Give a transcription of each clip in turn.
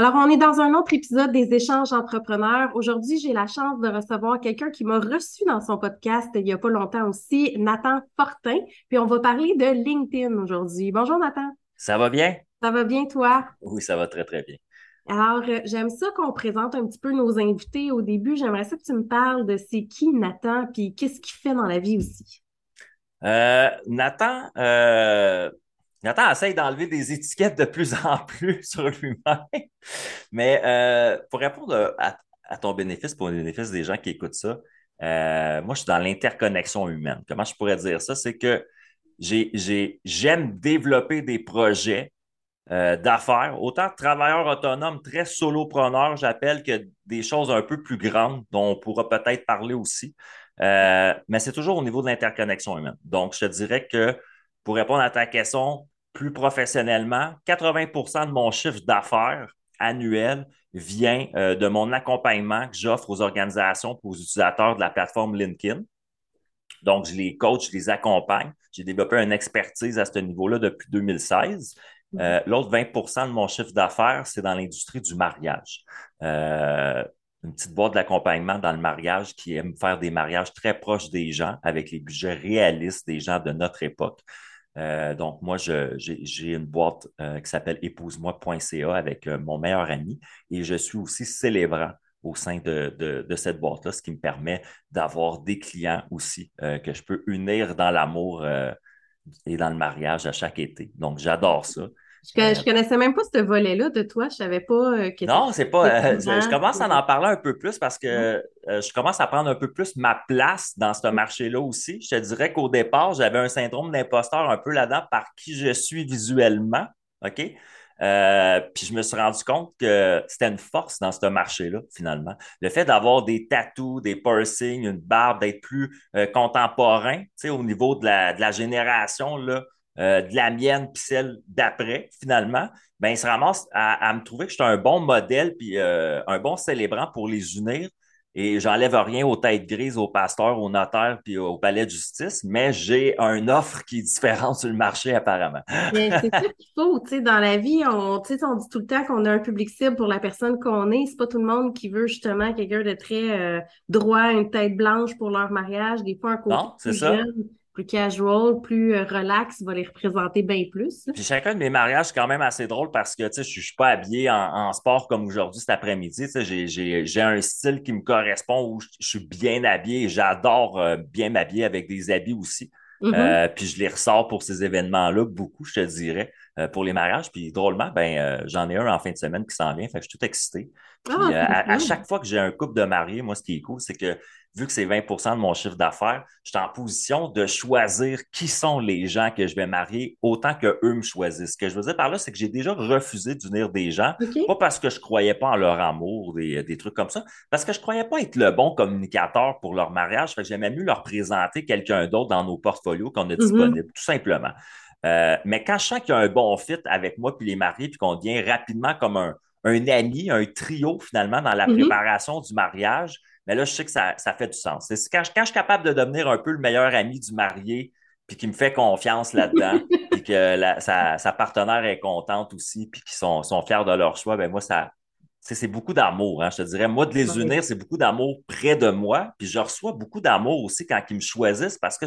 Alors, on est dans un autre épisode des échanges entrepreneurs. Aujourd'hui, j'ai la chance de recevoir quelqu'un qui m'a reçu dans son podcast il n'y a pas longtemps aussi, Nathan Fortin. Puis on va parler de LinkedIn aujourd'hui. Bonjour Nathan. Ça va bien? Ça va bien, toi? Oui, ça va très, très bien. Alors, euh, j'aime ça qu'on présente un petit peu nos invités au début. J'aimerais ça que tu me parles de c'est qui Nathan, puis qu'est-ce qu'il fait dans la vie aussi. Euh, Nathan, euh, Nathan essaye d'enlever des étiquettes de plus en plus sur lui-même. Mais euh, pour répondre à, ton bénéfice, pour le bénéfice des gens qui écoutent ça, euh, moi, je suis dans l'interconnexion humaine. Comment je pourrais dire ça? C'est que j'aime développer des projets euh, d'affaires, autant travailleurs autonomes, très solopreneurs, j'appelle, que des choses un peu plus grandes dont on pourra peut-être parler aussi. mais c'est toujours au niveau de l'interconnexion humaine. Donc, je te dirais que pour répondre à ta question, plus professionnellement, 80% de mon chiffre d'affaires annuel vient euh, de mon accompagnement que j'offre aux organisations pour aux utilisateurs de la plateforme LinkedIn. Donc, je les coach, je les accompagne. J'ai développé une expertise à ce niveau-là depuis 2016. Euh, l'autre 20% de mon chiffre d'affaires, c'est dans l'industrie du mariage. Euh, une petite boîte d'accompagnement dans le mariage qui aime faire des mariages très proches des gens avec les budgets réalistes des gens de notre époque. Euh, donc, moi, j'ai une boîte euh, qui s'appelle épouse-moi.ca avec euh, mon meilleur ami et je suis aussi célébrant au sein de, cette boîte-là, ce qui me permet d'avoir des clients aussi que je peux unir dans l'amour et dans le mariage à chaque été. Donc, j'adore ça. Je, ne connaissais même pas ce volet-là de toi. Je savais pas euh, que Non, c'est pas. Euh, je, commence à en parler un peu plus parce que euh, je commence à prendre un peu plus ma place dans ce marché-là aussi. Je te dirais qu'au départ, j'avais un syndrome d'imposteur un peu là-dedans par qui je suis visuellement. OK? puis je me suis rendu compte que c'était une force dans ce marché-là, finalement. Le fait d'avoir des tattoos, des piercings, une barbe, d'être plus contemporain, tu sais, au niveau de la, de la génération, là, euh, de la mienne puis celle d'après, finalement, ben, il se ramasse à, me trouver que je suis un bon modèle puis euh, un bon célébrant pour les unir. Et j'enlève rien aux têtes grises, aux pasteurs, aux notaires puis au palais de justice, mais j'ai une offre qui est différente sur le marché apparemment. c'est ça qu'il faut, tu sais, dans la vie, on, on dit tout le temps qu'on a un public cible pour la personne qu'on est. C'est pas tout le monde qui veut justement quelqu'un de très euh, droit, une tête blanche pour leur mariage, des fois un côté non, c'est ça plus casual, plus euh, relax, va les représenter bien plus. Puis chacun de mes mariages, c'est quand même assez drôle parce que je ne suis pas habillé en, sport comme aujourd'hui cet après-midi. J'ai un style qui me correspond où je, suis bien habillé et j'adore euh, bien m'habiller avec des habits aussi. Mm-hmm. Euh, puis je les ressors pour ces événements-là, beaucoup, je te dirais, pour les mariages. Puis drôlement, ben, j'en ai un en fin de semaine qui s'en vient, fait que je suis tout excité. Puis, ah, à, chaque fois que j'ai un couple de mariés, moi, ce qui est cool, c'est que vu que c'est 20% de mon chiffre d'affaires, je suis en position de choisir qui sont les gens que je vais marier autant qu'eux me choisissent. Ce que je veux dire par là, c'est que j'ai déjà refusé d'unir des gens, pas parce que je ne croyais pas en leur amour, des, des, trucs comme ça, parce que je ne croyais pas être le bon communicateur pour leur mariage. Fait que j'aimais mieux leur présenter quelqu'un d'autre dans nos portfolios qu'on a mm-hmm. disponibles, tout simplement. Euh, mais quand je sens qu'il y a un bon fit avec moi puis les mariés, puis qu'on devient rapidement comme un, un ami, un trio finalement dans la mm-hmm. préparation du mariage, mais là, je sais que ça, fait du sens. C'est quand, je suis capable de devenir un peu le meilleur ami du marié, puis qui me fait confiance là-dedans, puis que sa, partenaire est contente aussi, puis qu'ils sont, sont, fiers de leur choix, ben moi, ça, c'est beaucoup d'amour. Hein, je te dirais, moi, de les unir, c'est beaucoup d'amour près de moi. Puis je reçois beaucoup d'amour aussi quand ils me choisissent parce que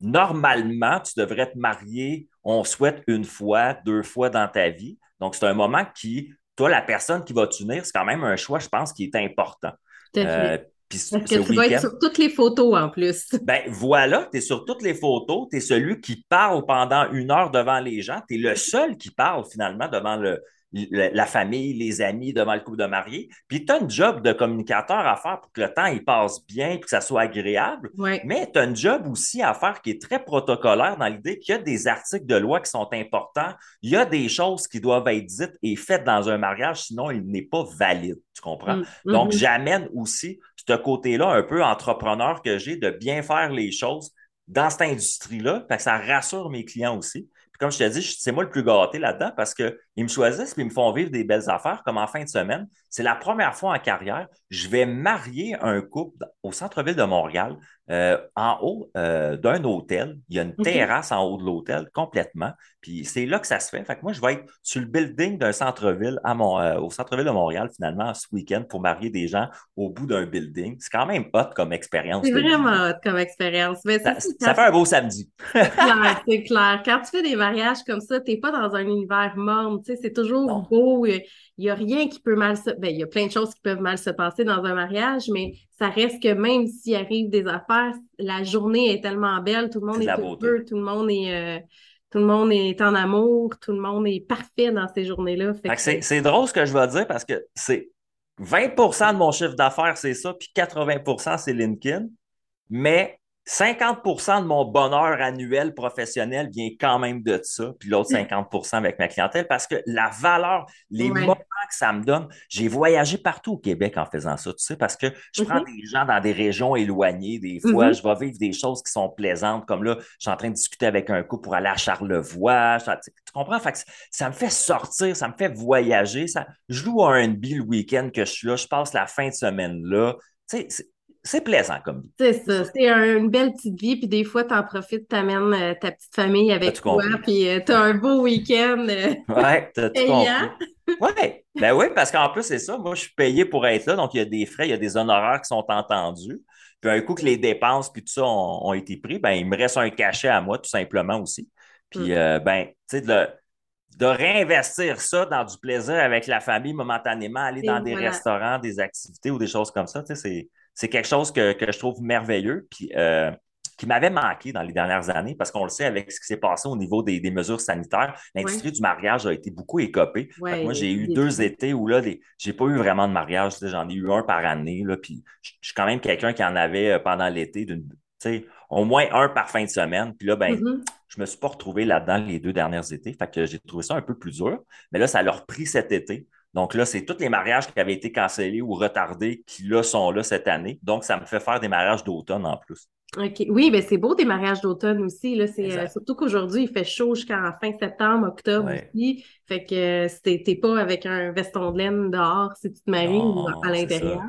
normalement, tu devrais te marier, on souhaite une fois, deux fois dans ta vie. Donc, c'est un moment qui, toi, la personne qui va t'unir, c'est quand même un choix, je pense, qui est important. Euh, Parce que tu vas être sur toutes les photos en plus. Ben voilà, tu es sur toutes les photos, tu es celui qui parle pendant une heure devant les gens, tu es le seul qui parle finalement devant le, la famille, les amis, devant le couple de mariés. Puis tu as un job de communicateur à faire pour que le temps il passe bien, que ça soit agréable. Mais tu as un job aussi à faire qui est très protocolaire dans l'idée qu'il y a des articles de loi qui sont importants. Il y a des choses qui doivent être dites et faites dans un mariage, sinon il n'est pas valide. Tu comprends? Mm. Donc, mm-hmm. j'amène aussi ce côté-là un peu entrepreneur que j'ai de bien faire les choses dans cette industrie-là. que ça rassure mes clients aussi comme je te dis, c'est moi le plus gâté là-dedans parce qu'ils me choisissent et ils me font vivre des belles affaires, comme en fin de semaine. C'est la première fois en carrière, je vais marier un couple au centre-ville de Montréal euh, en haut euh, d'un hôtel. Il y a une terrasse en haut de l'hôtel complètement. Puis c'est là que ça se fait. Fait que moi, je vais être sur le building d'un centre-ville à mon, euh, au centre-ville de Montréal, finalement, ce week-end pour marier des gens au bout d'un building. C'est quand même hot comme expérience. C'est vraiment hot comme expérience. Mais ça, ça, fait un beau samedi. c'est clair, c'est clair. Quand tu fais des mariages comme ça, tu n'es pas dans un univers morne. C'est toujours beau. Il n'y a rien qui peut mal se... Ben, il y a plein de choses qui peuvent mal se passer dans un mariage, mais ça reste que même s'il arrive des affaires, la journée est tellement belle, tout le monde est, heureux, tout le monde est, euh, tout le monde est en amour, tout le monde est parfait dans ces journées-là. C'est drôle ce que je vais dire parce que c'est 20% de mon chiffre d'affaires, c'est ça, puis 80% c'est LinkedIn. Mais 50% de mon bonheur annuel professionnel vient quand même de ça, puis l'autre 50% avec ma clientèle, parce que la valeur, les moments que ça me donne, j'ai voyagé partout au Québec en faisant ça, tu sais, parce que je prends des gens dans des régions éloignées, des fois, mm-hmm. je vais vivre des choses qui sont plaisantes, comme là, je suis en train de discuter avec un couple pour aller à Charlevoix, tu comprends? Fait que ça me fait sortir, ça me fait voyager, ça, je loue un NB le week-end que je suis là, je passe la fin de semaine là, tu sais, c'est plaisant comme vie. C'est ça, c'est une belle petite vie, puis des fois, tu en profites, tu amènes euh, ta petite famille avec toi, puis euh, tu as un beau week-end. Euh, ouais, t'as tout compris? Ouais, ben oui, parce qu'en plus, c'est ça, moi, je suis payé pour être là, donc il y a des frais, il y a des honoraires qui sont entendus. Puis un coup que les dépenses, puis tout ça ont, été pris, ben il me reste un cachet à moi, tout simplement aussi. Puis, mm. ben, tu sais, de, de réinvestir ça dans du plaisir avec la famille momentanément, aller dans des restaurants, des activités ou des choses comme ça, tu sais, c'est c'est quelque chose que, je trouve merveilleux, puis euh, qui m'avait manqué dans les dernières années, parce qu'on le sait avec ce qui s'est passé au niveau des, mesures sanitaires, l'industrie du mariage a été beaucoup écopée. moi, j'ai eu deux étés où là, j'ai pas eu vraiment de mariage, j'en ai eu un par année, là, puis je suis quand même quelqu'un qui en avait euh, pendant l'été au moins un par fin de semaine. Puis là, ben, mm-hmm. je me suis pas retrouvé là-dedans les deux dernières étés. Fait que j'ai trouvé ça un peu plus dur. Mais là, ça leur pris cet été. Donc là, c'est tous les mariages qui avaient été cancellés ou retardés qui là sont là cette année. Donc, ça me fait faire des mariages d'automne en plus. OK. Oui, mais c'est beau des mariages d'automne aussi. Là. C'est, euh, surtout qu'aujourd'hui, il fait chaud jusqu'en fin septembre, octobre aussi. Fait que si t'es pas avec un veston de laine dehors si tu te maries ou à l'intérieur.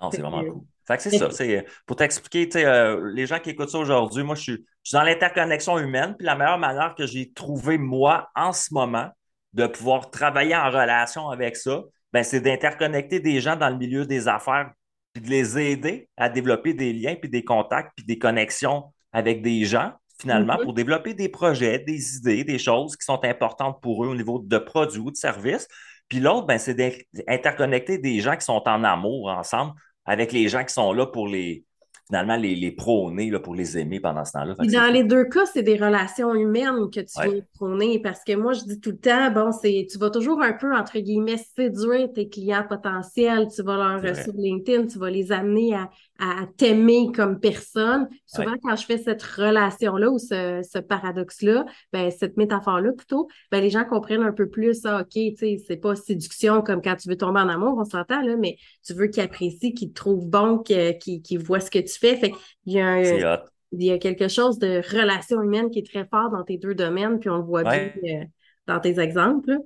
Non, c'est vraiment cool. Fait que c'est ça. C'est, pour t'expliquer, euh, les gens qui écoutent ça aujourd'hui, moi, je suis, je suis dans l'interconnexion humaine. Puis la meilleure manière que j'ai trouvé, moi, en ce moment, de pouvoir travailler en relation avec ça, ben, c'est d'interconnecter des gens dans le milieu des affaires, puis de les aider à développer des liens, puis des contacts, puis des connexions avec des gens, finalement, mm-hmm. pour développer des projets, des idées, des choses qui sont importantes pour eux au niveau de produits ou de services. Puis l'autre, ben, c'est d'interconnecter des gens qui sont en amour ensemble avec les gens qui sont là pour les, finalement les, les prôner là, pour les aimer pendant ce temps-là. Dans les deux cas, c'est des relations humaines que tu veux prôner parce que moi, je dis tout le temps, bon, c'est tu vas toujours un peu, entre guillemets, séduire tes clients potentiels, tu vas leur, sur LinkedIn, tu vas les amener à, à t'aimer comme personne. Souvent, quand je fais cette relation-là ou ce, ce paradoxe-là, ben, cette métaphore-là plutôt, ben, les gens comprennent un peu plus, ah, OK, tu sais, c'est pas séduction comme quand tu veux tomber en amour, on s'entend, là, mais tu veux qu'ils apprécient, qu'ils te trouvent bon, qu'ils voient ce que tu fais. Fait il y a il y a quelque chose de relation humaine qui est très fort dans tes deux domaines, puis on le voit bien euh, dans tes exemples.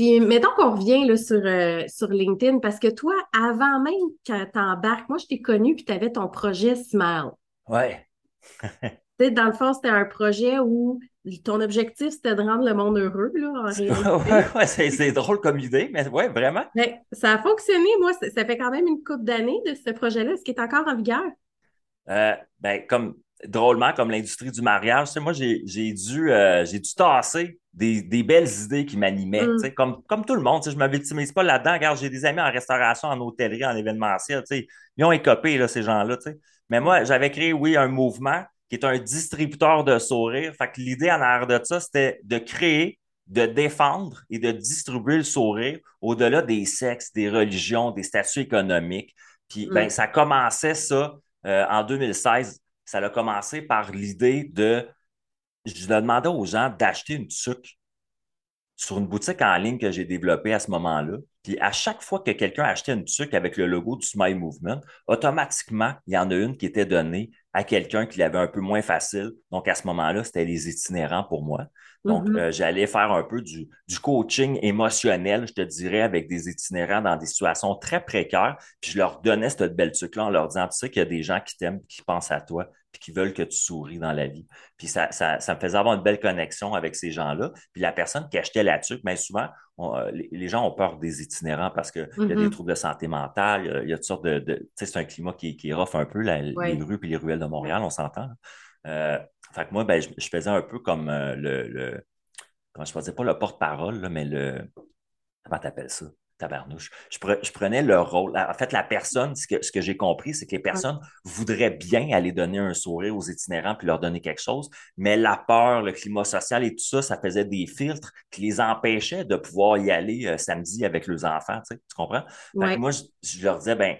Puis, mettons qu'on revient là, sur, euh, sur LinkedIn, parce que toi, avant même que tu embarques, moi, je t'ai connu, puis tu avais ton projet Smile. Ouais. dans le fond, c'était un projet où ton objectif, c'était de rendre le monde heureux, là, en réalité. ouais, c'est drôle comme idée, mais ouais, vraiment. Ben, ça a fonctionné. Moi, ça fait quand même une couple d'années de ce projet-là. Est-ce qu'il est encore en vigueur? Euh, ben, comme drôlement, comme l'industrie du mariage, moi, j'ai dû, euh, j'ai dû tasser des, belles idées qui m'animaient, mm. comme, comme tout le monde. Je ne me victimise pas là-dedans. Regarde, j'ai des amis en restauration, en hôtellerie, en événementiel. Ils ont écopé, là, ces gens-là. Mais moi, j'avais créé, oui, un mouvement qui est un distributeur de sourires. Fait que l'idée en arrière de ça, c'était de créer, de défendre et de distribuer le sourire au-delà des sexes, des religions, des statuts économiques. Puis, ben, mm. ça commençait ça euh, en 2016. Ça a commencé par l'idée de je demandais aux gens d'acheter une tuque sur une boutique en ligne que j'ai développée à ce moment-là. Puis à chaque fois que quelqu'un achetait une tuque avec le logo du Smile Movement, automatiquement, il y en a une qui était donnée à quelqu'un qui l'avait un peu moins facile. Donc à ce moment-là, c'était les itinérants pour moi. Donc, mm-hmm. euh, j'allais faire un peu du, coaching émotionnel, je te dirais, avec des itinérants dans des situations très précaires. Puis je leur donnais cette belle tuque-là en leur disant, tu sais qu'il y a des gens qui t'aiment, qui pensent à toi, puis qui veulent que tu souris dans la vie. Puis ça, ça, me faisait avoir une belle connexion avec ces gens-là. Puis la personne qui achetait la tuque, bien souvent, euh, les, gens ont peur des itinérants parce qu'il y a des mm-hmm. troubles de santé mentale, il y a, toutes sortes de... tu sais, c'est un climat qui, qui rough un peu, les rues et les ruelles de Montréal, on s'entend. Euh, fait que moi, ben, je, faisais un peu comme euh, le, le, Comment je faisais pas le porte-parole, mais le. Comment t'appelles ça? Tabarnouche? Je, je, prenais le rôle. En fait, la personne, ce que, ce que j'ai compris, c'est que les personnes voudraient bien aller donner un sourire aux itinérants puis leur donner quelque chose, mais la peur, le climat social et tout ça, ça faisait des filtres qui les empêchaient de pouvoir y aller euh, samedi avec leurs enfants. Tu, comprends? Moi, je, je, leur disais, ben,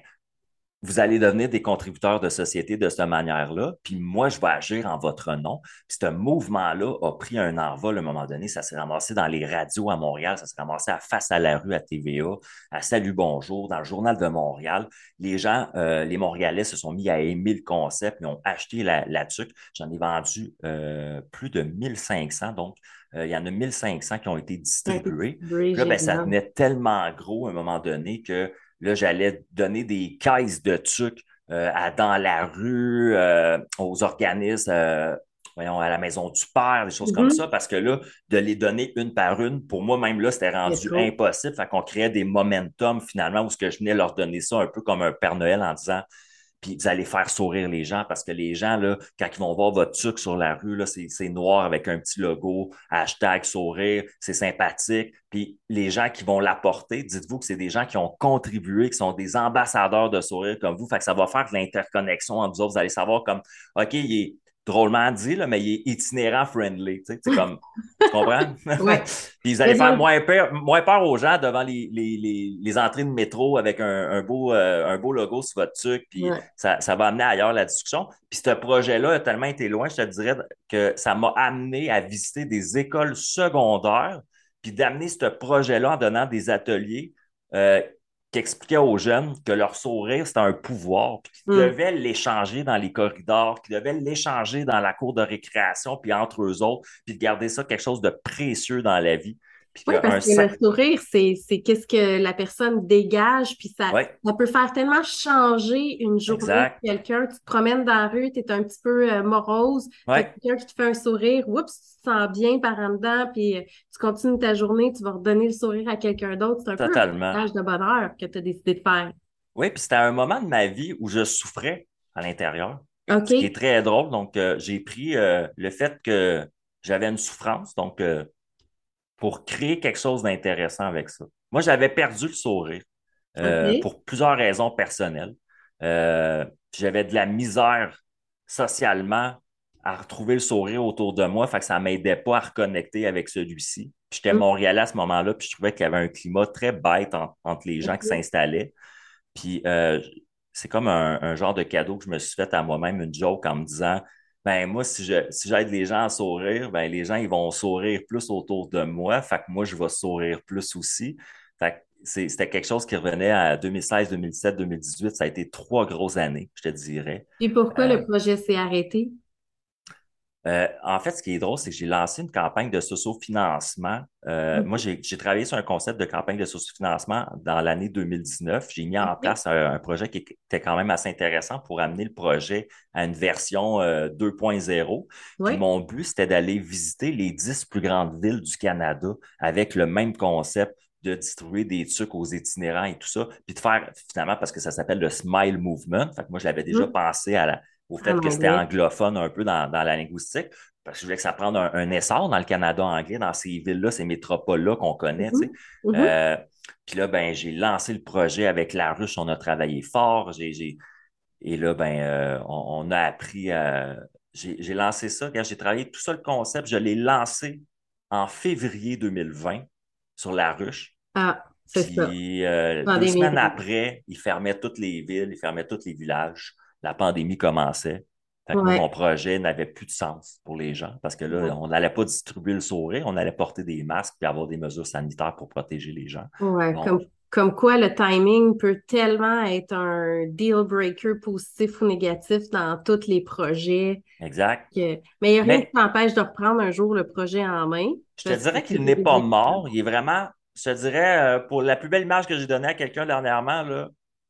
vous allez devenir des contributeurs de société de cette manière-là, puis moi, je vais agir en votre nom. Puis ce mouvement-là a pris un envol à un moment donné. Ça s'est ramassé dans les radios à Montréal, ça s'est ramassé à Face à la rue à TVA, à Salut Bonjour, dans le Journal de Montréal. Les gens, euh, les Montréalais se sont mis à aimer le concept, ils ont acheté la, la tuque. J'en ai vendu euh, plus de 1500, donc euh, il y en a 1500 qui ont été distribués. là, ben, ça devenait tellement gros à un moment donné que Là, j'allais donner des caisses de trucs euh, à, dans la rue, euh, aux organismes, euh, voyons, à la maison du père, des choses comme mm-hmm. ça, parce que là, de les donner une par une, pour moi, même là, c'était rendu impossible. Fait qu'on créait des momentum finalement où ce que je venais leur donner ça un peu comme un Père Noël en disant puis vous allez faire sourire les gens parce que les gens, là, quand ils vont voir votre truc sur la rue, là, c'est, noir avec un petit logo, hashtag sourire, c'est sympathique. Puis les gens qui vont l'apporter, dites-vous que c'est des gens qui ont contribué, qui sont des ambassadeurs de sourire comme vous. Fait que ça va faire de l'interconnexion entre vous autres. Vous allez savoir comme, OK, il est, drôlement dit, là, mais il est itinérant friendly. Tu sais, comme, tu comprends? Puis vous allez faire moins peur, moins peur aux gens devant les, les, les, entrées de métro avec un, un beau, euh, un beau logo sur votre truc. Puis ça, ça, va amener ailleurs la discussion. Puis ce projet-là a tellement été loin, je te dirais que ça m'a amené à visiter des écoles secondaires, puis d'amener ce projet-là en donnant des ateliers. Euh, qui expliquait aux jeunes que leur sourire, c'était un pouvoir, puis qu'ils mm. devaient l'échanger dans les corridors, qu'ils devaient l'échanger dans la cour de récréation, puis entre eux autres, puis de garder ça quelque chose de précieux dans la vie. Oui, parce que le sourire, c'est qu'est-ce que la personne dégage, puis ça, ça peut faire tellement changer une journée quelqu'un. Tu te promènes dans la rue, tu es un petit peu euh, morose, quelqu'un qui te fait un sourire, oups, sens bien par en dedans, puis euh, tu continues ta journée, tu vas redonner le sourire à quelqu'un d'autre. C'est un peu un message de bonheur que tu as décidé de faire. Oui, puis c'était un moment de ma vie où je souffrais à l'intérieur. Ce qui est très drôle. Donc, euh, j'ai pris le fait que j'avais une souffrance, donc pour créer quelque chose d'intéressant avec ça. Moi, j'avais perdu le sourire pour plusieurs raisons personnelles. j'avais de la misère socialement à retrouver le sourire autour de moi, fait que ça ne m'aidait pas à reconnecter avec celui-ci. J'étais à mm. Montréalais à ce moment-là, puis je trouvais qu'il y avait un climat très bête entre les gens qui s'installaient. Puis euh, c'est comme un, genre de cadeau que je me suis fait à moi-même, une joke en me disant ben moi, si je si j'aide les gens à sourire, ben les gens ils vont sourire plus autour de moi. Fait que moi, je vais sourire plus aussi. Fait que c'était quelque chose qui revenait à 2016, 2017, 2018. Ça a été trois grosses années, je te dirais. Et pourquoi le euh, projet s'est arrêté? Euh, en fait, ce qui est drôle, c'est que j'ai lancé une campagne de socio-financement. Euh, moi, j'ai travaillé sur un concept de campagne de socio-financement dans l'année 2019. J'ai mis en place un, projet qui était quand même assez intéressant pour amener le projet à une version 2.0. Euh, mon but, c'était d'aller visiter les 10 plus grandes villes du Canada avec le même concept de distribuer des trucs aux itinérants et tout ça, puis de faire finalement, parce que ça s'appelle le Smile Movement. Fait que moi, je l'avais déjà pensé à la, au fait que c'était anglophone un peu dans, la linguistique, parce que je voulais que ça prenne un, essor dans le Canada anglais, dans ces villes-là, ces métropoles-là qu'on connaît. Mm-hmm. Mm-hmm. Euh, puis là, ben, j'ai lancé le projet avec la ruche, on a travaillé fort. Et là, ben, euh, on, a appris. J'ai lancé ça. Quand j'ai travaillé tout ça, le concept, je l'ai lancé en février 2020 sur la ruche. Ah, c'est ça. Puis euh, deux semaines après, ils fermaient toutes les villes, ils fermaient tous les villages la pandémie commençait. mon projet n'avait plus de sens pour les gens parce que là, on n'allait pas distribuer le sourire, on allait porter des masques et avoir des mesures sanitaires pour protéger les gens. Ouais, comme, comme quoi le timing peut tellement être un deal breaker positif ou négatif dans tous les projets. Exact. Mais il n'y a rien qui t'empêche de reprendre un jour le projet en main. Je te dirais qu'il n'est pas mort. Il est vraiment, je te dirais, euh, pour la plus belle image que j'ai donnée à quelqu'un dernièrement,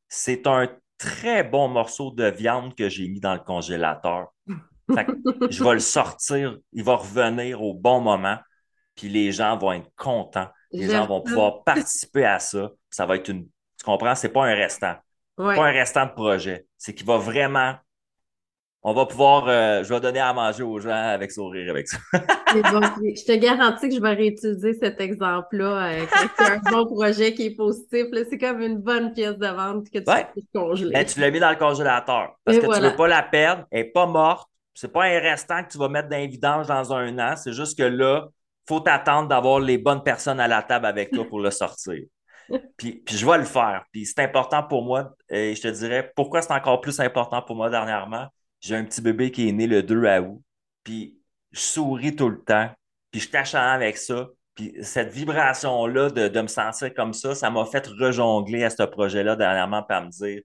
c'est un très bon morceau de viande que j'ai mis dans le congélateur. je vais le sortir, il va revenir au bon moment, puis les gens vont être contents. Les gens vont pouvoir participer à ça. Ça va être une. Tu comprends? C'est pas un restant. Pas un restant de projet. C'est qu'il va vraiment. On va pouvoir. Euh, je vais donner à manger aux gens avec sourire avec ça. je te garantis que je vais réutiliser cet exemple-là avec un bon projet qui est positif. C'est comme une bonne pièce de vente que tu peux congeler. Ben, tu l'as mis dans le congélateur parce que tu ne veux pas la perdre. Elle n'est pas morte. C'est pas un restant que tu vas mettre dans dans un an. C'est juste que là, faut t'attendre d'avoir les bonnes personnes à la table avec toi pour le sortir. Puis, puis je vais le faire. Puis c'est important pour moi. Et je te dirais pourquoi c'est encore plus important pour moi dernièrement. J'ai un petit bébé qui est né le 2 août. Puis je souris tout le temps. Puis je tâche avec ça. Puis cette vibration-là de, de, me sentir comme ça, ça m'a fait rejongler à ce projet-là dernièrement pour me dire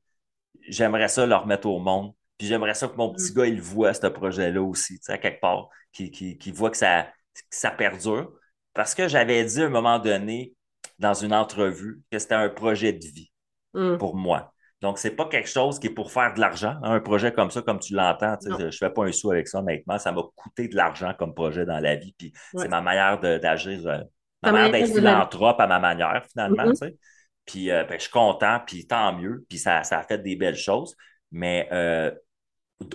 j'aimerais ça le remettre au monde. Puis j'aimerais ça que mon petit mm. gars, il voit ce projet-là aussi, tu sais, à quelque part, qui, qui, qui voit que ça, ça perdure. Parce que j'avais dit à un moment donné, dans une entrevue, que c'était un projet de vie mm. pour moi. Donc, c'est pas quelque chose qui est pour faire de l'argent. Hein, un projet comme ça, comme tu l'entends, je ne fais pas un sou avec ça, honnêtement. Ça m'a coûté de l'argent comme projet dans la vie. Puis c'est ma manière d'agir, euh, ma manière d'être philanthrope à ma manière, finalement. Mm-hmm. Puis euh, ben, je suis content, puis tant mieux. Puis ça, ça a fait des belles choses. Mais euh,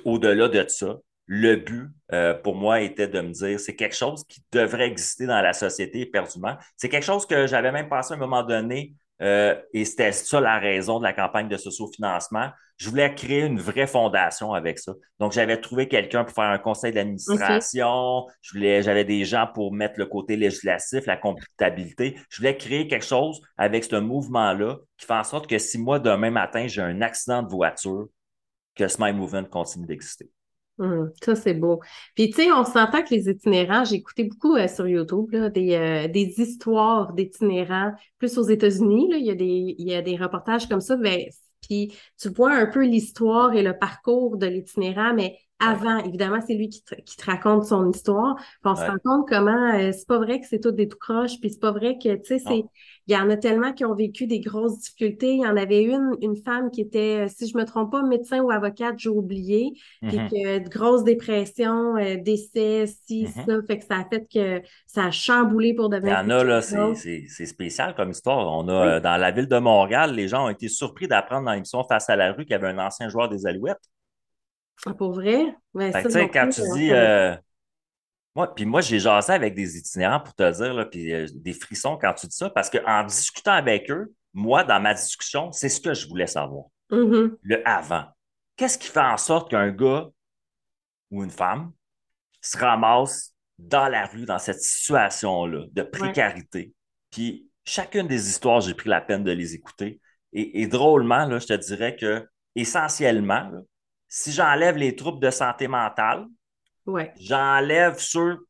au-delà de ça, le but euh, pour moi était de me dire c'est quelque chose qui devrait exister dans la société éperdument. C'est quelque chose que j'avais même pensé à un moment donné euh, et c'était ça la raison de la campagne de socio-financement. Je voulais créer une vraie fondation avec ça. Donc, j'avais trouvé quelqu'un pour faire un conseil d'administration. Je voulais, j'avais des gens pour mettre le côté législatif, la comptabilité. Je voulais créer quelque chose avec ce mouvement-là qui fait en sorte que si moi, demain matin, j'ai un accident de voiture, que Smile Movement continue d'exister. Hum, ça, c'est beau. Puis, tu sais, on s'entend que les itinérants, j'ai écouté beaucoup euh, sur YouTube des, euh, des histoires d'itinérants, plus aux États-Unis, il, y a des, y a des reportages comme ça. Ben, puis, tu vois un peu l'histoire et le parcours de l'itinérant, mais avant. Évidemment, c'est lui qui te, qui te, raconte son histoire. Puis on se rend compte comment euh, c'est pas vrai que c'est tout des tout croches, puis c'est pas vrai que, tu sais, c'est. Il y en a tellement qui ont vécu des grosses difficultés. Il y en avait une, une femme qui était, euh, si je me trompe pas, médecin ou avocate, j'ai oublié, puis mm-hmm. que de grosses dépressions, euh, décès, si, mm-hmm. ça, fait que ça a fait que ça a chamboulé pour devenir. Il y en a, là, c'est spécial comme histoire. On a, dans la ville de Montréal, les gens ont été surpris d'apprendre dans l'émission Face à la rue qu'il y avait un ancien joueur des Alouettes. Ah, pour vrai? Ben, ça, quand tu dis. Euh, moi, puis moi, j'ai jasé avec des itinérants pour te dire, là, puis euh, des frissons quand tu dis ça, parce qu'en discutant avec eux, moi, dans ma discussion, c'est ce que je voulais savoir. Mm-hmm. Le avant. Qu'est-ce qui fait en sorte qu'un gars ou une femme se ramasse dans la rue, dans cette situation-là de précarité? Puis chacune des histoires, j'ai pris la peine de les écouter. Et, et drôlement, là, je te dirais que essentiellement, là, si j'enlève les troubles de santé mentale, j'enlève ceux.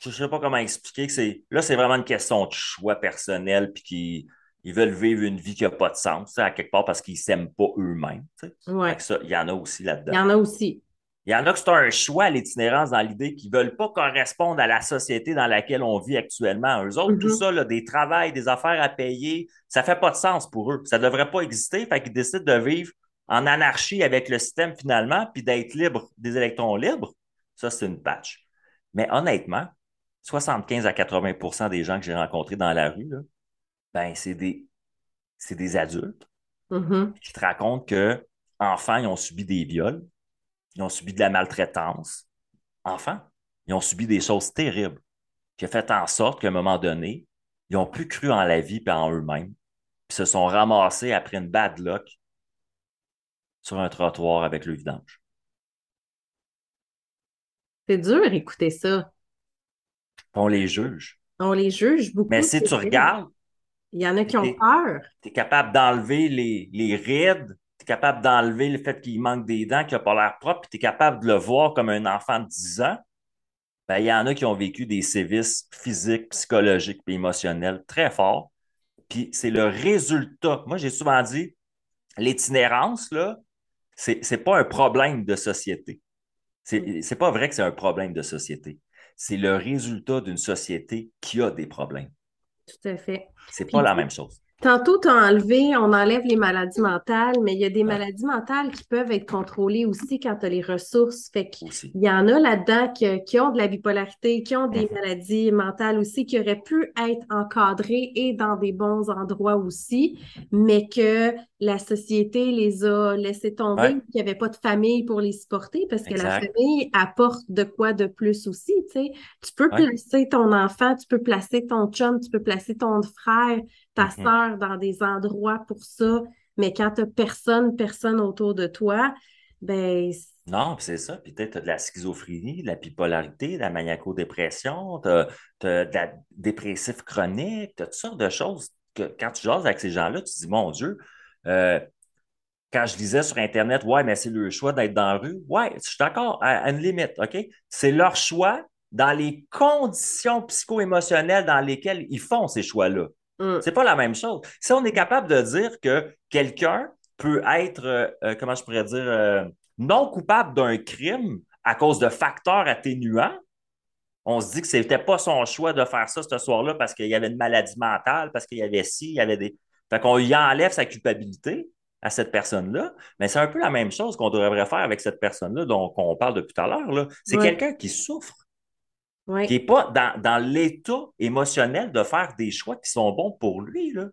Je ne sais pas comment expliquer que c'est. Là, c'est vraiment une question de choix personnel, puis qu'ils ils veulent vivre une vie qui n'a pas de sens, à quelque part parce qu'ils ne s'aiment pas eux-mêmes. Il y en a aussi là-dedans. Il y en a aussi. Il y en a que c'est un choix, l'itinérance, dans l'idée qu'ils ne veulent pas correspondre à la société dans laquelle on vit actuellement. Eux autres, tout mm-hmm. ça, des travails, des affaires à payer, ça ne fait pas de sens pour eux. Ça ne devrait pas exister. Fait qu'ils décident de vivre en anarchie avec le système finalement, puis d'être libre des électrons libres, ça, c'est une patch. Mais honnêtement, 75 à 80% des gens que j'ai rencontrés dans la rue, ben, c'est des, c'est des adultes mm-hmm. qui te racontent que enfants, ils ont subi des viols, ils ont subi de la maltraitance. Enfants, ils ont subi des choses terribles qui ont fait en sorte qu'à un moment donné, ils n'ont plus cru en la vie et en eux-mêmes, puis se sont ramassés après une bad luck sur un trottoir avec le vidange. C'est dur d'écouter ça. On les juge. On les juge beaucoup. Mais si tu regardes, il y en a qui ont peur. Tu es capable d'enlever les, les rides tu es capable d'enlever le fait qu'il manque des dents, qu'il n'a pas l'air propre, puis tu es capable de le voir comme un enfant de 10 ans, ben, il y en a qui ont vécu des sévices physiques, psychologiques et émotionnels très forts. Puis c'est le résultat. Moi, j'ai souvent dit, l'itinérance, là, c'est n'est pas un problème de société. C'est n'est pas vrai que c'est un problème de société. C'est le résultat d'une société qui a des problèmes. Tout à fait. C'est pas la même chose. Tantôt, tu as enlevé, on enlève les maladies mentales, mais il y a des maladies mentales qui peuvent être contrôlées aussi quand tu as les ressources. Fait qu'il y en a là-dedans qui, ont de la bipolarité, qui ont des mm-hmm. maladies mentales aussi, qui auraient pu être encadrées et dans des bons endroits aussi, mais que la société les a laissés tomber, qu'il n'y avait pas de famille pour les supporter parce que la famille apporte de quoi de plus aussi. Tu peux placer ton enfant, tu peux placer ton chum, tu peux placer ton frère ta sœur dans des endroits pour ça, mais quand tu personne, personne autour de toi, ben. Non, c'est ça. Puis peut-être tu as de la schizophrénie, de la bipolarité, de la maniaco-dépression, tu as, de la dépressif chronique, tu as toutes sortes de choses que quand tu jases avec ces gens-là, tu te dis, mon Dieu, euh, quand je lisais sur Internet, ouais, mais c'est le choix d'être dans la rue. Ouais, je suis d'accord, à, une limite, OK? C'est leur choix dans les conditions psycho-émotionnelles dans lesquelles ils font ces choix-là. Mm. C'est pas la même chose. Si on est capable de dire que quelqu'un peut être, euh, euh, comment je pourrais dire, euh, non coupable d'un crime à cause de facteurs atténuants, on se dit que c'était pas son choix de faire ça ce soir-là parce qu'il y avait une maladie mentale, parce qu'il y avait ci, il y avait des. Fait qu'on lui enlève sa culpabilité à cette personne-là, mais c'est un peu la même chose qu'on devrait faire avec cette personne-là dont on parle depuis tout à l'heure. C'est quelqu'un qui souffre qui n'est pas dans, l'état émotionnel de faire des choix qui sont bons pour lui. Là.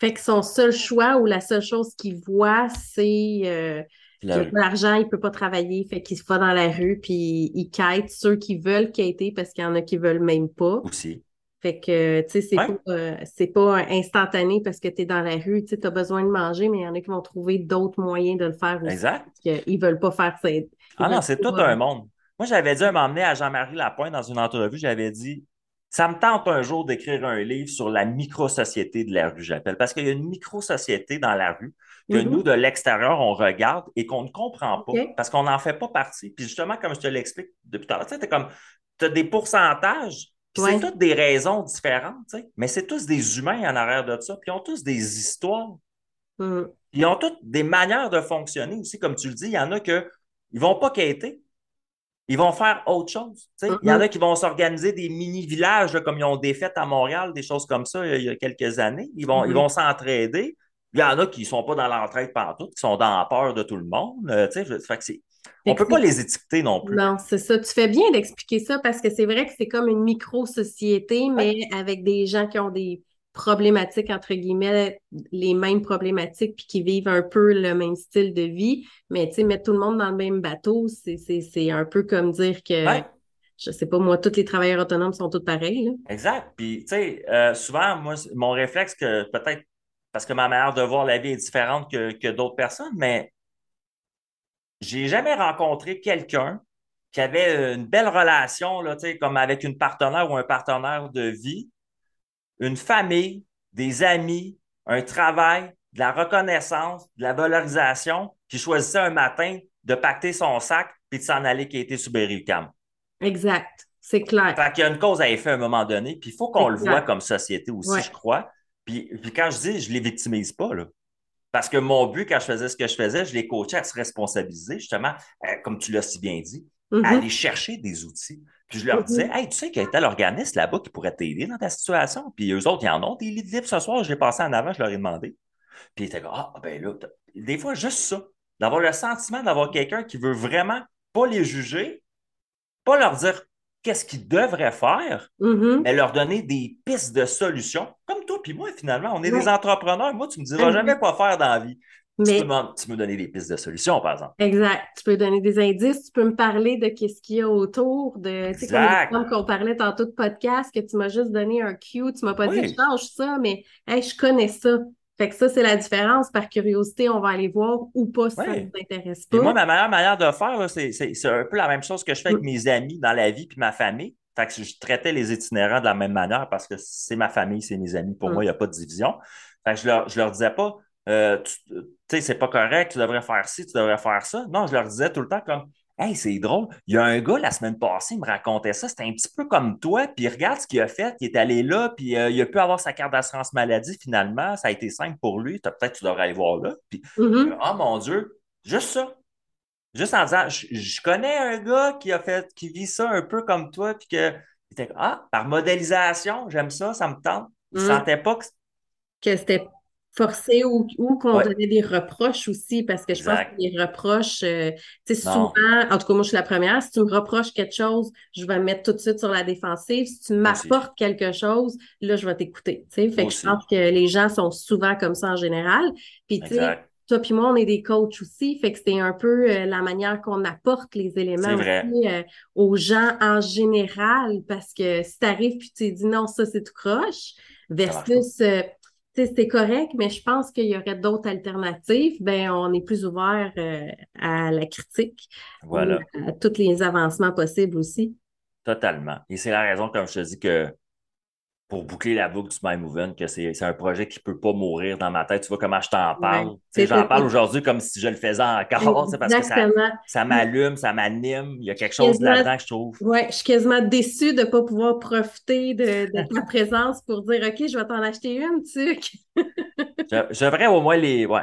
Fait que son seul choix ou la seule chose qu'il voit, c'est euh, l'argent, il ne peut pas travailler, fait qu'il se va dans la rue, puis il quête ceux qui veulent quitter parce qu'il y en a qui ne veulent même pas. Aussi. Fait que, tu sais, c'est pas, euh, pas instantané parce que tu es dans la rue, tu as besoin de manger, mais il y en a qui vont trouver d'autres moyens de le faire aussi. Exact. Ils ne veulent pas faire ça. Ah non, c'est tout un monde. Moi, j'avais dit à m'emmener à Jean-Marie Lapointe dans une entrevue, j'avais dit ça me tente un jour d'écrire un livre sur la micro-société de la rue, j'appelle, parce qu'il y a une micro-société dans la rue que mm-hmm. nous, de l'extérieur, on regarde et qu'on ne comprend pas parce qu'on n'en fait pas partie. Puis justement, comme je te l'explique depuis tout à l'heure, tu sais, comme, tu as des pourcentages, puis c'est toutes des raisons différentes, tu sais, mais c'est tous des humains en arrière de ça, puis ils ont tous des histoires. Mm. Ils ont toutes des manières de fonctionner aussi, comme tu le dis, il y en a que ils vont pas quêter, ils vont faire autre chose. Il y en a qui vont s'organiser des mini-villages comme ils ont des fêtes à Montréal, des choses comme ça il y a quelques années. Ils vont, ils vont s'entraider. Il y en a qui ne sont pas dans l'entraide partout, qui sont dans la peur de tout le monde. Euh, on ne peut pas les étiqueter non plus. Non, c'est ça. Tu fais bien d'expliquer ça parce que c'est vrai que c'est comme une micro-société, mais avec des gens qui ont des problématiques, entre guillemets, les mêmes problématiques, puis qui vivent un peu le même style de vie. Mais tu sais, mettre tout le monde dans le même bateau, c'est un peu comme dire que, je sais pas, moi, tous les travailleurs autonomes sont tous pareils. Exact. Puis, tu sais, euh, souvent, moi, mon réflexe, que peut-être parce que ma manière de voir la vie est différente que, que d'autres personnes, mais j'ai jamais rencontré quelqu'un qui avait une belle relation, là, comme avec une partenaire ou un partenaire de vie, une famille, des amis, un travail, de la reconnaissance, de la valorisation, qui choisissait un matin de pacter son sac puis de s'en aller qui était sous Berry-UQAM. Exact, c'est clair. Fait qu'il y a une cause à effet à un moment donné, puis il faut qu'on le voit comme société aussi, je crois. Puis, puis, quand je dis, je ne les victimise pas, là. Parce que mon but, quand je faisais ce que je faisais, je les coachais à se responsabiliser, justement, euh, comme tu l'as si bien dit, à mm-hmm. aller chercher des outils. Puis je leur disais, hey, tu sais qu'il y a tel organisme là-bas qui pourrait t'aider dans ta situation? Puis eux autres, ils en ont des lits libres ce soir. Je l'ai passé en avant, je leur ai demandé. Puis ils étaient comme, ah, ben là, des fois, juste ça, d'avoir le sentiment d'avoir quelqu'un qui veut vraiment pas les juger, pas leur dire qu'est-ce qu'ils devraient faire, mm-hmm. mais leur donner des pistes de solutions. Comme toi puis moi, finalement, on est des entrepreneurs. Moi, tu me diras jamais quoi faire dans la vie. Mais... Tu, peux, me donner des pistes de solutions, par exemple. Exact. Tu peux donner des indices, tu peux me parler de qu'est-ce qu'il y a autour de. Tu sais, comme qu'on parlait tantôt de podcast, que tu m'as juste donné un cue, tu m'as pas dit change ça, mais hey, je connais ça. Fait que ça, c'est la différence. Par curiosité, on va aller voir ou pas si ça ne nous intéresse pas. moi, ma meilleure manière de faire, c'est un peu la même chose que je fais avec mm. mes amis dans la vie puis ma famille. Fait que je traitais les itinérants de la même manière parce que c'est ma famille, c'est mes amis. Pour mm. moi, il n'y a pas de division. Fait que je leur, je leur disais pas euh, tu sais, c'est pas correct, tu devrais faire ci, tu devrais faire ça. Non, je leur disais tout le temps comme, Hey, c'est drôle. Il y a un gars la semaine passée, il me racontait ça. C'était un petit peu comme toi. Puis regarde ce qu'il a fait. Il est allé là, puis euh, il a pu avoir sa carte d'assurance maladie finalement. Ça a été simple pour lui. Peut-être tu devrais aller voir là. Puis, mm-hmm. oh mon Dieu, juste ça. Juste en disant, je, connais un gars qui a fait, qui vit ça un peu comme toi, puis que, ah, par modélisation, j'aime ça, ça me tente. Il ne mm-hmm. sentait pas que. Que c'était forcé ou, ou qu'on donnait des reproches aussi, parce que je pense que les reproches, euh, tu sais, souvent, en tout cas, moi, je suis la première, si tu me reproches quelque chose, je vais me mettre tout de suite sur la défensive. Si tu m'apportes quelque chose, là, je vais t'écouter, tu sais. Fait que je pense que les gens sont souvent comme ça en général. Puis, tu sais, toi puis moi, on est des coachs aussi, fait que c'est un peu euh, la manière qu'on apporte les éléments aussi, euh, aux gens en général, parce que si t'arrives puis tu dis non, ça c'est tout croche, versus c'est correct, mais je pense qu'il y aurait d'autres alternatives. Ben, on est plus ouvert euh, à la critique, voilà. à tous les avancements possibles aussi. Totalement. Et c'est la raison, comme je te dis, que pour boucler la boucle du My Movement, que c'est un projet qui ne peut pas mourir dans ma tête. Tu vois comment je t'en parle? J'en parle aujourd'hui comme si je le faisais encore, parce que ça, ça m'allume, ça m'anime. Il y a quelque chose là-dedans que je trouve. Oui, je suis quasiment déçue de ne pas pouvoir profiter de, ta présence pour dire OK, je vais t'en acheter une, tu je, devrais au moins les. Ouais,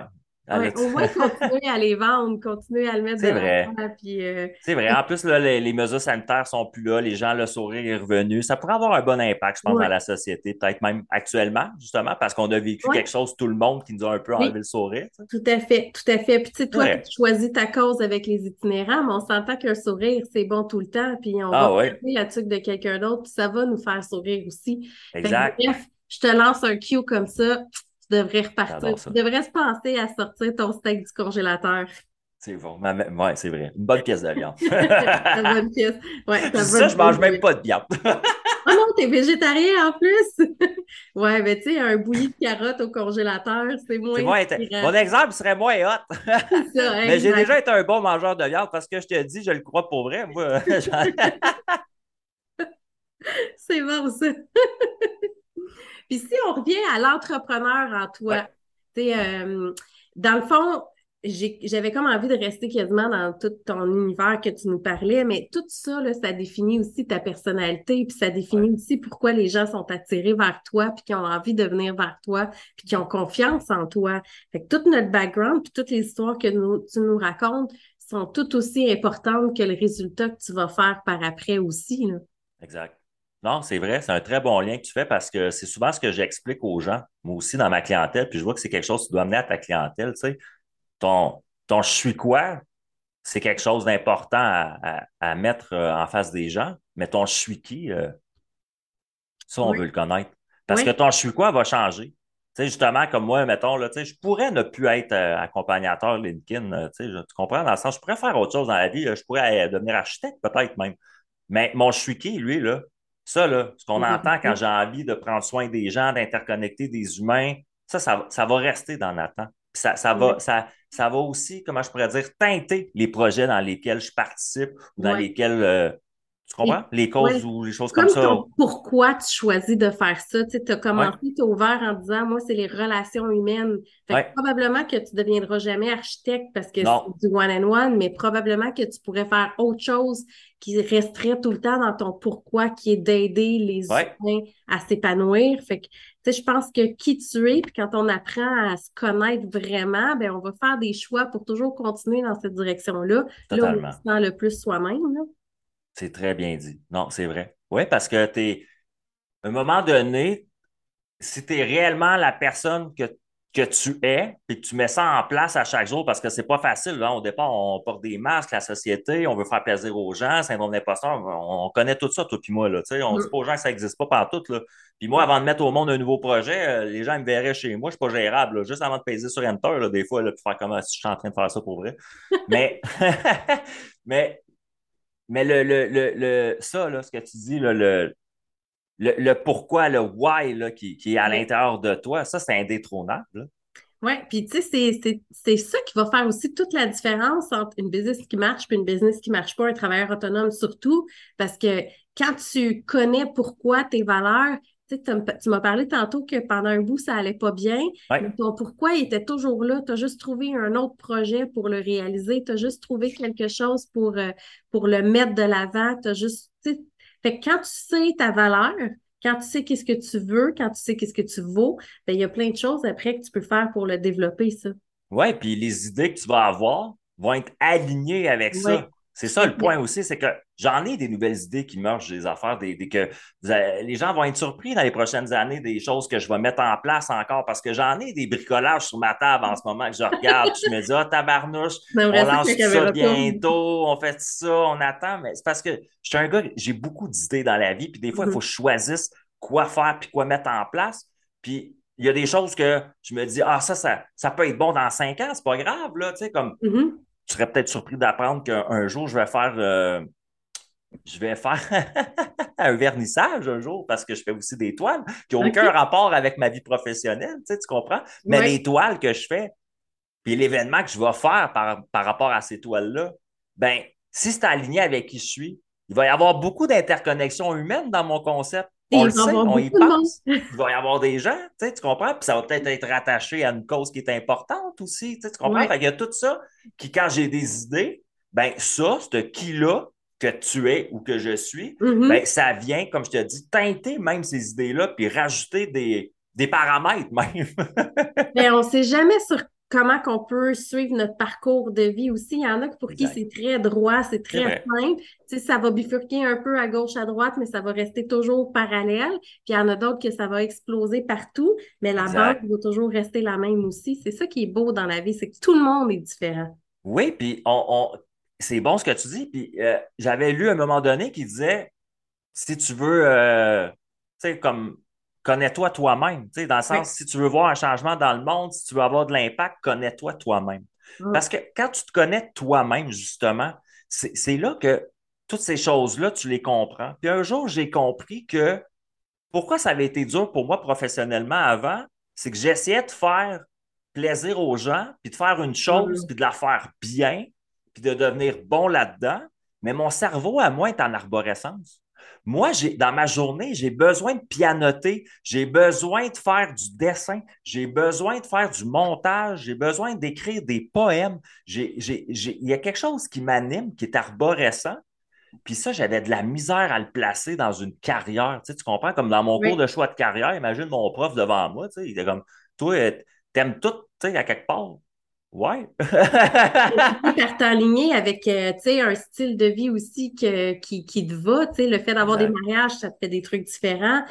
au moins, continuer à les vendre, continuer à le mettre C'est vrai. Euh, c'est vrai. En plus, les, mesures sanitaires sont plus là, les gens, le sourire est revenu. Ça pourrait avoir un bon impact, je pense, dans la société, peut-être même actuellement, justement, parce qu'on a vécu quelque chose, tout le monde, qui nous a un peu enlevé le sourire. Tout à fait, tout à fait. Puis, tu sais, toi, tu choisis ta cause avec les itinérants, mais on s'entend qu'un sourire, c'est bon tout le temps, puis on ah, va ouais. la tuque de quelqu'un d'autre, puis ça va nous faire sourire aussi. Exact. bref, je te lance un cue comme ça devrais repartir. Tu devrais se penser à sortir ton steak du congélateur. C'est bon. Ouais, c'est vrai. Une bonne pièce de viande. une bonne pièce. Ouais, ça, je mange même pas de viande. oh non, t'es végétarien en plus. ouais, mais tu sais, un bouilli de carottes au congélateur, c'est moins. Moins Mon exemple serait moins hot. ça, mais j'ai déjà été un bon mangeur de viande parce que je te dis, je le crois pour vrai. Moi, c'est bon, ça. Puis si on revient à l'entrepreneur en toi, euh, dans le fond, j'avais comme envie de rester quasiment dans tout ton univers que tu nous parlais, mais tout ça, là, ça définit aussi ta personnalité, puis ça définit aussi pourquoi les gens sont attirés vers toi, puis qui ont envie de venir vers toi, puis qui ont confiance en toi. Fait que tout notre background, puis toutes les histoires que tu nous racontes sont tout aussi importantes que le résultat que tu vas faire par après aussi. Là. Exact. Non, c'est vrai, c'est un très bon lien que tu fais parce que c'est souvent ce que j'explique aux gens, moi aussi dans ma clientèle, puis je vois que c'est quelque chose que tu dois amener à ta clientèle, tu sais. Ton, ton je suis quoi, c'est quelque chose d'important à, mettre euh, en face des gens, mais ton je suis qui, euh, ça, on veut le connaître. Parce que ton je suis quoi va changer. Tu sais, justement, comme moi, mettons, là, tu sais, je pourrais ne plus être euh, accompagnateur LinkedIn, tu, sais, tu comprends, dans le sens, je pourrais faire autre chose dans la vie, je pourrais devenir architecte peut-être même. Mais mon je suis qui, lui, là, ça, là, ce qu'on entend quand j'ai envie de prendre soin des gens, d'interconnecter des humains, ça, ça, va rester dans Nathan. ça, ça, va, ça, ça va aussi, comment je pourrais dire, teinter les projets dans lesquels je participe ou dans lesquels euh, tu comprends? les causes ou les choses comme, ça. pourquoi tu choisis de faire ça? Tu as commencé, tu as ouvert en disant, moi, c'est les relations humaines. probablement que tu ne deviendras jamais architecte parce que c'est du one-on-one, mais probablement que tu pourrais faire autre chose qui resterait tout le temps dans ton pourquoi, qui est d'aider les humains à s'épanouir. Fait que, tu sais, je pense que qui tu es, puis quand on apprend à se connaître vraiment, ben on va faire des choix pour toujours continuer dans cette direction-là. Là, on se sent le plus soi-même. C'est très bien dit. Non, c'est vrai. Oui, parce que tu es, à un moment donné, si tu es réellement la personne que, que tu es, et que tu mets ça en place à chaque jour, parce que c'est pas facile. Au départ, on porte des masques, la société, on veut faire plaisir aux gens, syndrome d'imposteur, on, on connaît tout ça, toi puis moi. Là, on dit mm. pas aux gens que ça n'existe pas partout. Là. Puis moi, avant de mettre au monde un nouveau projet, euh, les gens me verraient chez moi, je suis pas gérable. Juste avant de peser sur Enter, là, des fois, là, puis faire comme si je suis en train de faire ça pour vrai. mais, mais mais le, le, le, ça, là, ce que tu dis, le, le, pourquoi, le why là, qui, qui est à l'intérieur de toi, ça, c'est indétrônable. Oui, puis tu sais, c'est ça qui va faire aussi toute la différence entre une business qui marche et une business qui ne marche pas, un travailleur autonome surtout, parce que quand tu connais pourquoi tes valeurs, tu m'as parlé tantôt que pendant un bout, ça allait pas bien. Mais ton pourquoi il était toujours là? Tu as juste trouvé un autre projet pour le réaliser? Tu as juste trouvé quelque chose pour, euh, pour le mettre de l'avant? Tu juste. Fait que quand tu sais ta valeur, quand tu sais qu'est-ce que tu veux, quand tu sais qu'est-ce que tu vaux, ben, il y a plein de choses après que tu peux faire pour le développer, ça. Oui, puis les idées que tu vas avoir vont être alignées avec ça. C'est ça le point aussi, c'est que j'en ai des nouvelles idées qui mergent des affaires, des, que les gens vont être surpris dans les prochaines années des choses que je vais mettre en place encore parce que j'en ai des bricolages sur ma table en ce moment que je regarde, je me dis, ah, tabarnouche, on lance ça bientôt, on fait ça, on attend, mais c'est parce que je suis un gars, j'ai beaucoup d'idées dans la vie, puis des fois, il mm-hmm. faut que je choisisse quoi faire puis quoi mettre en place. Puis il y a des choses que je me dis, ah, ça, ça, ça peut être bon dans cinq ans, c'est pas grave, là, tu sais, comme. Mm-hmm tu serais peut-être surpris d'apprendre qu'un jour, je vais faire. Euh, je vais faire un vernissage un jour parce que je fais aussi des toiles qui n'ont aucun rapport avec ma vie professionnelle, tu, sais, tu comprends? Mais les toiles que je fais, puis l'événement que je vais faire par, par rapport à ces toiles-là, ben, si c'est aligné avec qui je suis, il va y avoir beaucoup d'interconnexions humaines dans mon concept. On le sait, on y pense. Il va y avoir des gens, tu, comprends? Puis ça va peut-être être rattaché à une cause qui est importante aussi, tu, comprends? il y a tout ça qui, quand j'ai des idées, ben ça, ce qui-là que tu es ou que je suis, mm-hmm. ben, ça vient, comme je te dis, teinter même ces idées-là, puis rajouter des, des paramètres même. Mais on ne sait jamais sur comment qu'on peut suivre notre parcours de vie aussi. Il y en a pour qui c'est très droit, c'est très simple. Tu sais, ça va bifurquer un peu à gauche, à droite, mais ça va rester toujours parallèle. Puis il y en a d'autres que ça va exploser partout, mais la base va toujours rester la même aussi. C'est ça qui est beau dans la vie, c'est que tout le monde est différent. Oui, puis on, c'est bon ce que tu dis. Puis euh, j'avais lu à un moment donné qui disait si tu veux, euh, tu sais, comme connais-toi toi-même. Dans le sens, si tu veux voir un changement dans le monde, si tu veux avoir de l'impact, connais-toi toi-même. Parce que quand tu te connais toi-même, justement, c'est là que toutes ces choses-là, tu les comprends. Puis un jour, j'ai compris que pourquoi ça avait été dur pour moi professionnellement avant, c'est que j'essayais de faire plaisir aux gens, puis de faire une chose, puis de la faire bien, puis de devenir bon là-dedans. Mais mon cerveau, à moi, est en arborescence. Moi, dans ma journée, j'ai besoin de pianoter, j'ai besoin de faire du dessin, j'ai besoin de faire du montage, j'ai besoin d'écrire des poèmes. il y a quelque chose qui m'anime, qui est arborescent. Puis ça, j'avais de la misère à le placer dans une carrière. Tu, comprends? Comme dans mon cours de choix de carrière, imagine mon prof devant moi. Tu il était comme, toi, t'aimes tout, tu sais, à quelque part. Ouais. faire t'aligner avec euh, un style de vie aussi que, qui, qui te va. Le fait d'avoir des mariages, ça te fait des trucs différents.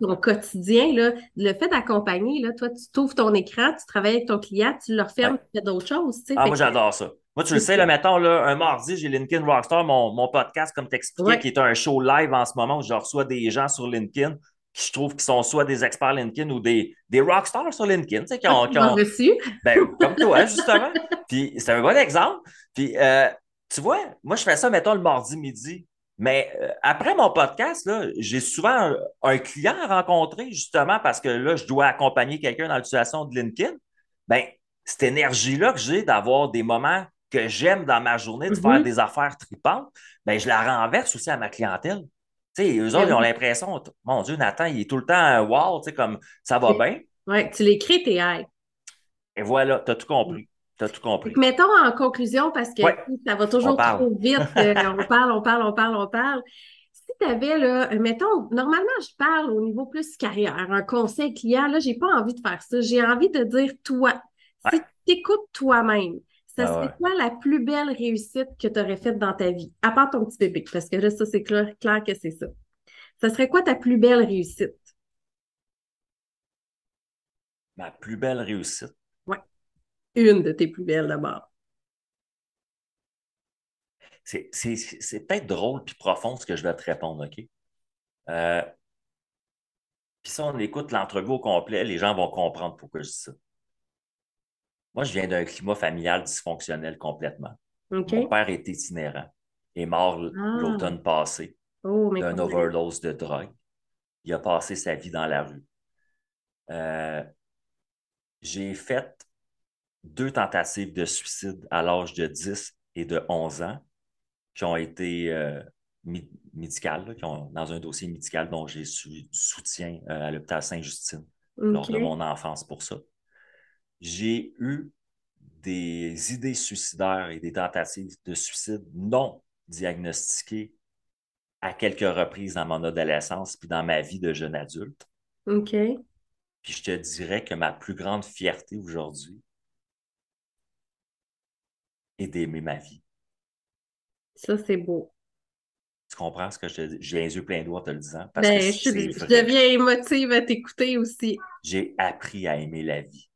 Ton quotidien, là, le fait d'accompagner, toi, tu t'ouvres ton écran, tu travailles avec ton client, tu le refermes, tu fais d'autres choses. Ah, moi, j'adore ça. Moi, tu le sais, là, mettons, là, un mardi, j'ai LinkedIn Rockstar, mon, mon podcast, comme t'expliquais, qui est un show live en ce moment où je reçois des gens sur LinkedIn je trouve qui sont soit des experts LinkedIn ou des, des rockstars sur LinkedIn, tu sais, qui ont. Qui ont reçu. Ben, comme toi, justement. Puis c'est un bon exemple. Puis euh, tu vois, moi, je fais ça, mettons, le mardi midi. Mais euh, après mon podcast, j'ai souvent un, client à rencontrer, justement, parce que là, je dois accompagner quelqu'un dans l'utilisation de LinkedIn. Ben, cette énergie-là que j'ai d'avoir des moments que j'aime dans ma journée, de faire mm-hmm. des affaires tripantes, ben, je la renverse aussi à ma clientèle. Tu sais, eux autres, ils ont l'impression, mon Dieu, Nathan, il est tout le temps wow, tu sais, comme ça va bien. Oui, tu l'écris, tes high. Et voilà, tu as tout compris. Tu as tout compris. Mettons en conclusion, parce que ça va toujours trop vite. Euh, on parle, on parle, on parle, on parle. Si tu avais, là, mettons, normalement, je parle au niveau plus carrière, un conseil client, là, j'ai pas envie de faire ça. J'ai envie de dire toi. Si tu t'écoutes toi-même, ça ah serait quoi la plus belle réussite que tu aurais faite dans ta vie? À part ton petit bébé, parce que là, ça, c'est clair, clair que c'est ça. Ça serait quoi ta plus belle réussite? Ma plus belle réussite? Oui. Une de tes plus belles d'abord. C'est peut-être drôle puis profond ce que je vais te répondre, OK? Euh, puis si on écoute l'entrevue au complet, les gens vont comprendre pourquoi je dis ça. Moi, je viens d'un climat familial dysfonctionnel complètement. Mon père est itinérant. est mort ah. l'automne passé oh, d'un overdose de drogue. Il a passé sa vie dans la rue. Euh, j'ai fait deux tentatives de suicide à l'âge de 10 et de 11 ans qui ont été euh, médicales, qui ont, dans un dossier médical dont j'ai su, soutien euh, à l'hôpital Sainte-Justine lors de mon enfance pour ça. J'ai eu des idées suicidaires et des tentatives de suicide non diagnostiquées à quelques reprises dans mon adolescence puis dans ma vie de jeune adulte. OK. Puis je te dirais que ma plus grande fierté aujourd'hui est d'aimer ma vie. Ça, c'est beau. Tu comprends ce que je te dis? J'ai les yeux pleins d'eau en te le disant. Parce ben, que je, je deviens émotive à t'écouter aussi. J'ai appris à aimer la vie.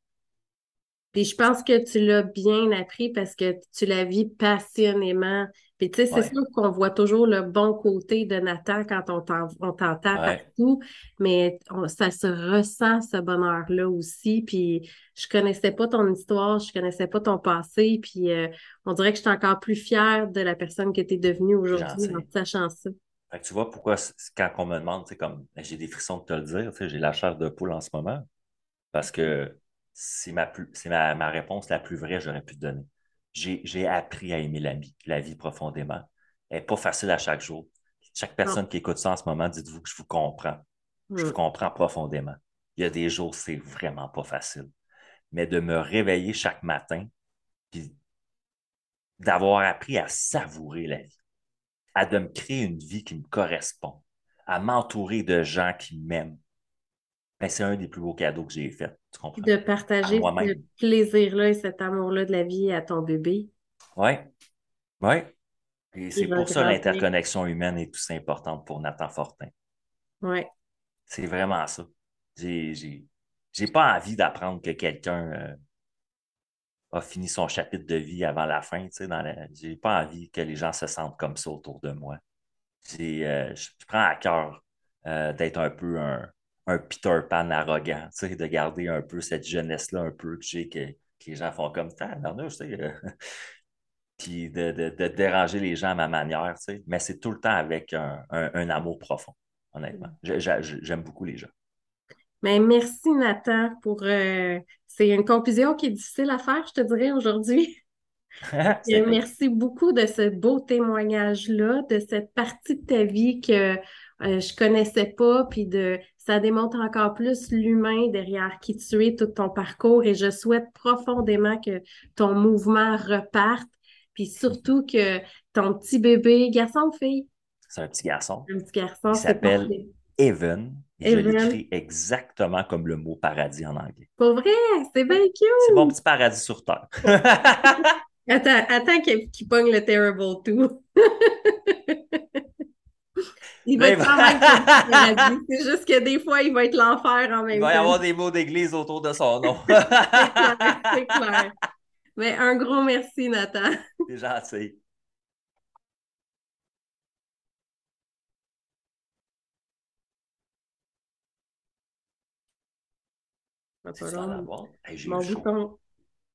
Puis je pense que tu l'as bien appris parce que tu la vis passionnément. Puis tu sais, c'est sûr qu'on voit toujours le bon côté de Nathan quand on t'entend partout, mais ça se ressent ce bonheur-là aussi. Puis je connaissais pas ton histoire, je connaissais pas ton passé, puis euh, on dirait que je suis encore plus fière de la personne que tu es devenue aujourd'hui en sachant ça. Fait que tu vois pourquoi quand on me demande, sais, comme ben, j'ai des frissons de te le dire, j'ai la chair de poule en ce moment. Parce que c'est ma, ma, ma, réponse la plus vraie que j'aurais pu te donner. J'ai appris à aimer la vie, la vie profondément. Elle n'est pas facile à chaque jour. Chaque personne qui écoute ça en ce moment, dites-vous que je vous comprends. Je vous comprends profondément. Il y a des jours, c'est vraiment pas facile. Mais de me réveiller chaque matin, puis d'avoir appris à savourer la vie, à de me créer une vie qui me correspond, à m'entourer de gens qui m'aiment, ben, c'est un des plus beaux cadeaux que j'ai fait. Tu comprends? De partager ce plaisir-là et cet amour-là de la vie à ton bébé. Oui. Oui. Et c'est pour ça que l'interconnexion humaine est tout importante pour Nathan Fortin. Oui. C'est vraiment ça. J'ai pas envie d'apprendre que quelqu'un euh, a fini son chapitre de vie avant la fin. Sais, J'ai pas envie que les gens se sentent comme ça autour de moi. Euh, je prends à cœur euh, d'être un peu un, un Peter Pan arrogant, tu sais, de garder un peu cette jeunesse-là un peu que j'ai, que, les gens font comme ça, tu sais. Euh, puis de, de, déranger les gens à ma manière, tu sais. Mais c'est tout le temps avec un, amour profond, honnêtement. J'aime beaucoup les gens. Mais merci, Nathan, pour. Euh, c'est une conclusion qui est difficile à faire, je te dirais, aujourd'hui. merci beaucoup de ce beau témoignage-là, de cette partie de ta vie que euh, je connaissais pas, puis de ça démontre encore plus l'humain derrière qui tu es, tout ton parcours, et je souhaite profondément que ton mouvement reparte, puis surtout que ton petit bébé, garçon ou fille? C'est un petit garçon. Un petit garçon. Il s'appelle Evan. Je l'écris exactement comme le mot paradis en anglais. Pour vrai, c'est bien cute. C'est mon petit paradis sur Terre. attends, attends qu'il pogne le Terrible 2. Il va être quand C'est juste que des fois, il va être l'enfer en même temps. Il va y avoir des mots d'église autour de son nom. c'est clair, Mais un gros merci, Nathan. C'est gentil. Mon bouton.